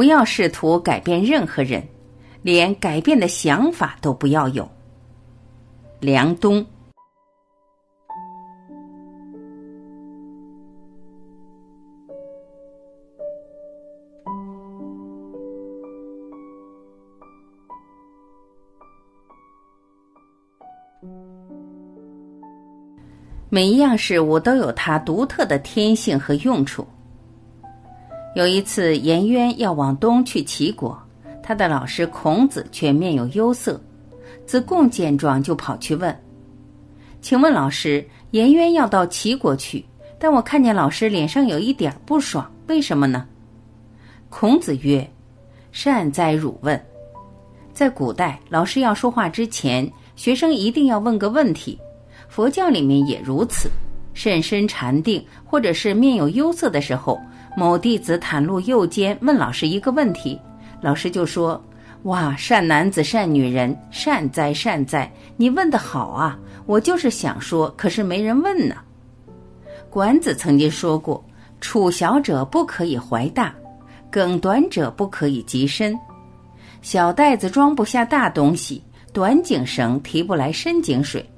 不要试图改变任何人，连改变的想法都不要有。梁冬。每一样事物都有它独特的天性和用处。有一次，颜渊要往东去齐国，他的老师孔子却面有忧色。子贡见状，就跑去问：“请问老师，颜渊要到齐国去，但我看见老师脸上有一点不爽，为什么呢？”孔子曰：“善哉汝问！在古代，老师要说话之前，学生一定要问个问题。”佛教里面也如此，甚深禅定或者是面有忧色的时候，某弟子袒露右肩问老师一个问题，老师就说：“哇，善男子善女人，善哉善哉，你问得好啊！我就是想说，可是没人问呢。”管子曾经说过：“处小者不可以怀大，梗短者不可以及深。小袋子装不下大东西，短颈绳提不来深井水。”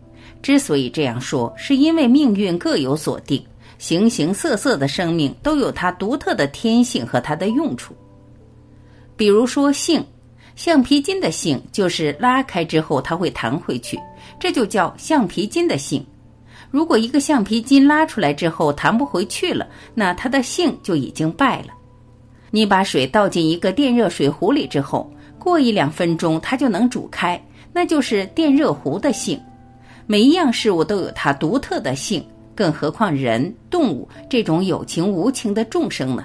之所以这样说，是因为命运各有所定，形形色色的生命都有它独特的天性和它的用处。比如说性，橡皮筋的性就是拉开之后它会弹回去，这就叫橡皮筋的性。如果一个橡皮筋拉出来之后弹不回去了，那它的性就已经败了。你把水倒进一个电热水壶里之后，过一两分钟它就能煮开，那就是电热壶的性。每一样事物都有它独特的性，更何况人、动物这种有情无情的众生呢？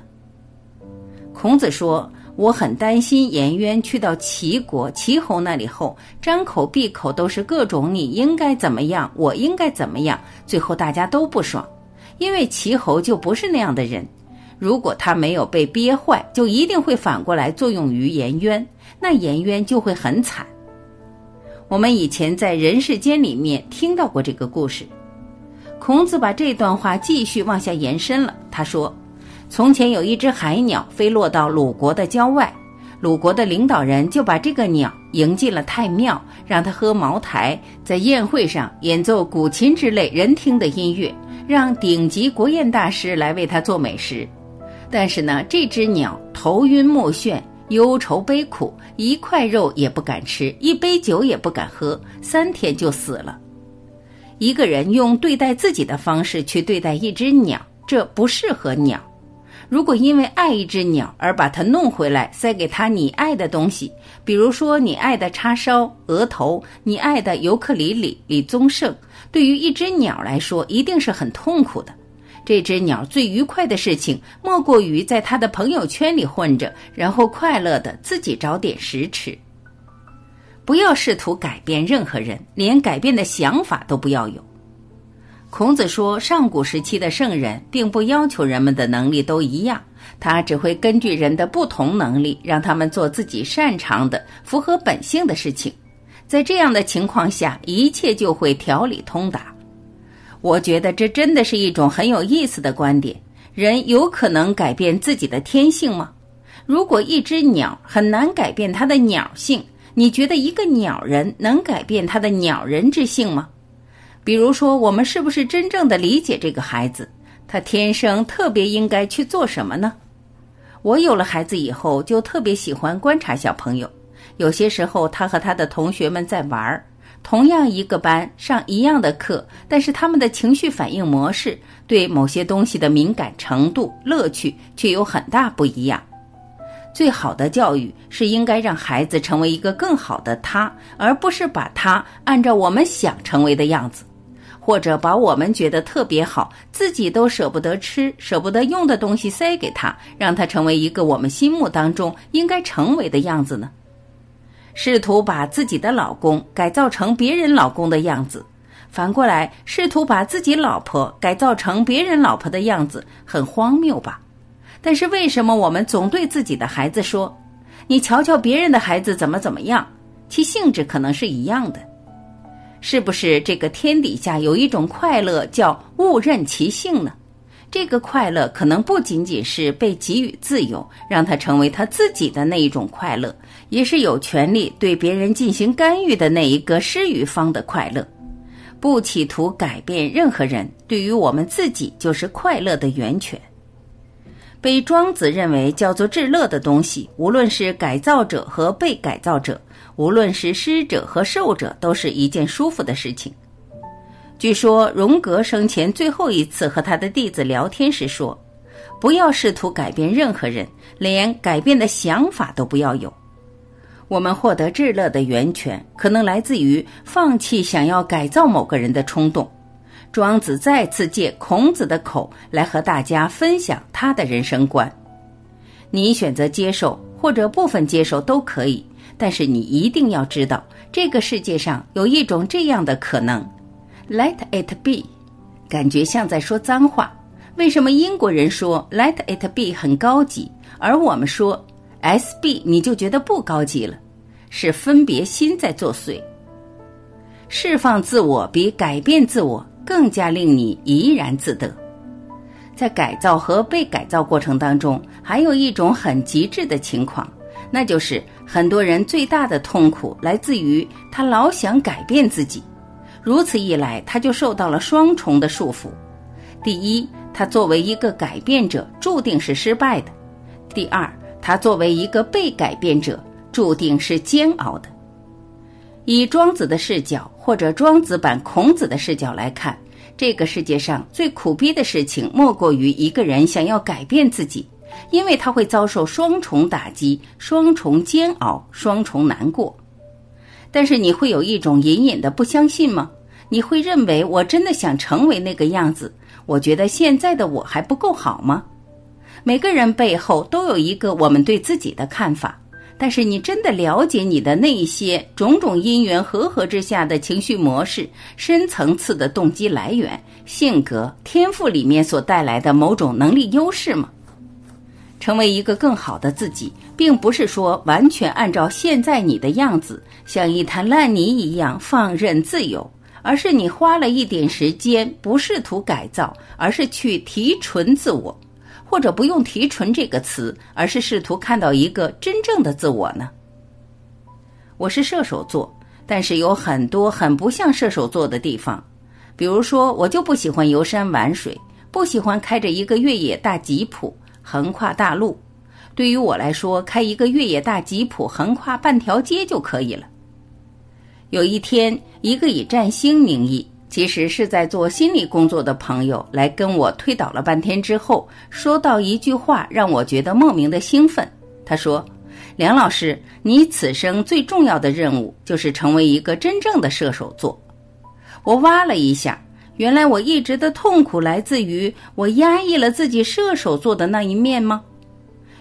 孔子说：“我很担心颜渊去到齐国齐侯那里后，张口闭口都是各种你应该怎么样，我应该怎么样，最后大家都不爽，因为齐侯就不是那样的人。如果他没有被憋坏，就一定会反过来作用于颜渊，那颜渊就会很惨。”我们以前在人世间里面听到过这个故事，孔子把这段话继续往下延伸了。他说：“从前有一只海鸟飞落到鲁国的郊外，鲁国的领导人就把这个鸟迎进了太庙，让他喝茅台，在宴会上演奏古琴之类人听的音乐，让顶级国宴大师来为他做美食。但是呢，这只鸟头晕目眩。”忧愁悲苦，一块肉也不敢吃，一杯酒也不敢喝，三天就死了。一个人用对待自己的方式去对待一只鸟，这不适合鸟。如果因为爱一只鸟而把它弄回来，塞给他你爱的东西，比如说你爱的叉烧、额头，你爱的尤克里里、李宗盛，对于一只鸟来说，一定是很痛苦的。这只鸟最愉快的事情，莫过于在它的朋友圈里混着，然后快乐的自己找点食吃。不要试图改变任何人，连改变的想法都不要有。孔子说，上古时期的圣人并不要求人们的能力都一样，他只会根据人的不同能力，让他们做自己擅长的、符合本性的事情。在这样的情况下，一切就会条理通达。我觉得这真的是一种很有意思的观点。人有可能改变自己的天性吗？如果一只鸟很难改变它的鸟性，你觉得一个鸟人能改变他的鸟人之性吗？比如说，我们是不是真正的理解这个孩子？他天生特别应该去做什么呢？我有了孩子以后，就特别喜欢观察小朋友。有些时候，他和他的同学们在玩儿。同样一个班上一样的课，但是他们的情绪反应模式、对某些东西的敏感程度、乐趣却有很大不一样。最好的教育是应该让孩子成为一个更好的他，而不是把他按照我们想成为的样子，或者把我们觉得特别好、自己都舍不得吃、舍不得用的东西塞给他，让他成为一个我们心目当中应该成为的样子呢？试图把自己的老公改造成别人老公的样子，反过来试图把自己老婆改造成别人老婆的样子，很荒谬吧？但是为什么我们总对自己的孩子说：“你瞧瞧别人的孩子怎么怎么样？”其性质可能是一样的，是不是？这个天底下有一种快乐叫误认其性呢？这个快乐可能不仅仅是被给予自由，让他成为他自己的那一种快乐，也是有权利对别人进行干预的那一个施予方的快乐。不企图改变任何人，对于我们自己就是快乐的源泉。被庄子认为叫做至乐的东西，无论是改造者和被改造者，无论是施者和受者，都是一件舒服的事情。据说荣格生前最后一次和他的弟子聊天时说：“不要试图改变任何人，连改变的想法都不要有。”我们获得至乐的源泉，可能来自于放弃想要改造某个人的冲动。庄子再次借孔子的口来和大家分享他的人生观。你选择接受或者部分接受都可以，但是你一定要知道，这个世界上有一种这样的可能。Let it be，感觉像在说脏话。为什么英国人说 Let it be 很高级，而我们说 SB 你就觉得不高级了？是分别心在作祟。释放自我比改变自我更加令你怡然自得。在改造和被改造过程当中，还有一种很极致的情况，那就是很多人最大的痛苦来自于他老想改变自己。如此一来，他就受到了双重的束缚：第一，他作为一个改变者，注定是失败的；第二，他作为一个被改变者，注定是煎熬的。以庄子的视角，或者庄子版孔子的视角来看，这个世界上最苦逼的事情，莫过于一个人想要改变自己，因为他会遭受双重打击、双重煎熬、双重难过。但是你会有一种隐隐的不相信吗？你会认为我真的想成为那个样子？我觉得现在的我还不够好吗？每个人背后都有一个我们对自己的看法，但是你真的了解你的那些种种因缘和合之下的情绪模式、深层次的动机来源、性格、天赋里面所带来的某种能力优势吗？成为一个更好的自己，并不是说完全按照现在你的样子，像一滩烂泥一样放任自由。而是你花了一点时间，不试图改造，而是去提纯自我，或者不用“提纯”这个词，而是试图看到一个真正的自我呢？我是射手座，但是有很多很不像射手座的地方，比如说，我就不喜欢游山玩水，不喜欢开着一个越野大吉普横跨大陆。对于我来说，开一个越野大吉普横跨半条街就可以了。有一天，一个以占星名义，其实是在做心理工作的朋友来跟我推导了半天之后，说到一句话，让我觉得莫名的兴奋。他说：“梁老师，你此生最重要的任务就是成为一个真正的射手座。”我挖了一下，原来我一直的痛苦来自于我压抑了自己射手座的那一面吗？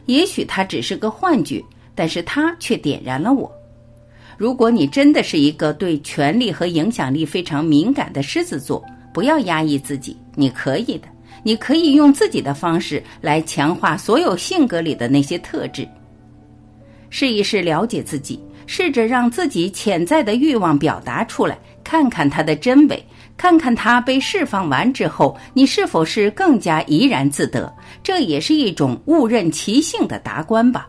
也许它只是个幻觉，但是它却点燃了我。如果你真的是一个对权力和影响力非常敏感的狮子座，不要压抑自己，你可以的，你可以用自己的方式来强化所有性格里的那些特质。试一试了解自己，试着让自己潜在的欲望表达出来，看看它的真伪，看看它被释放完之后，你是否是更加怡然自得。这也是一种误认其性的达观吧。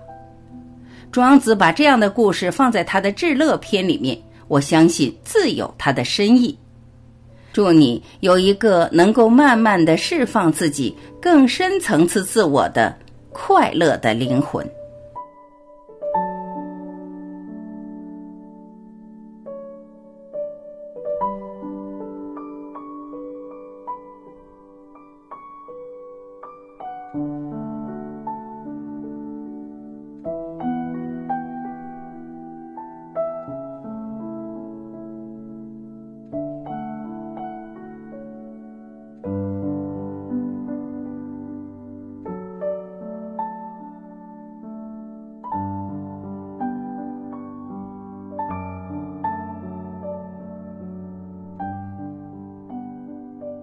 庄子把这样的故事放在他的《至乐篇》里面，我相信自有他的深意。祝你有一个能够慢慢的释放自己更深层次自我的快乐的灵魂。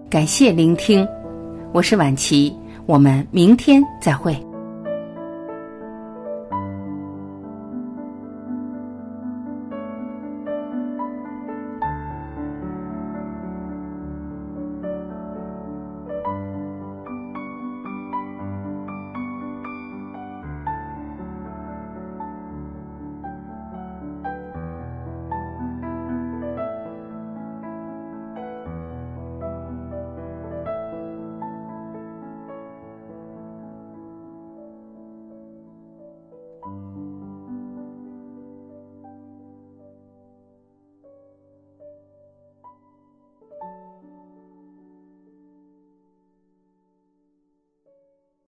感谢聆听，我是晚琪，我们明天再会。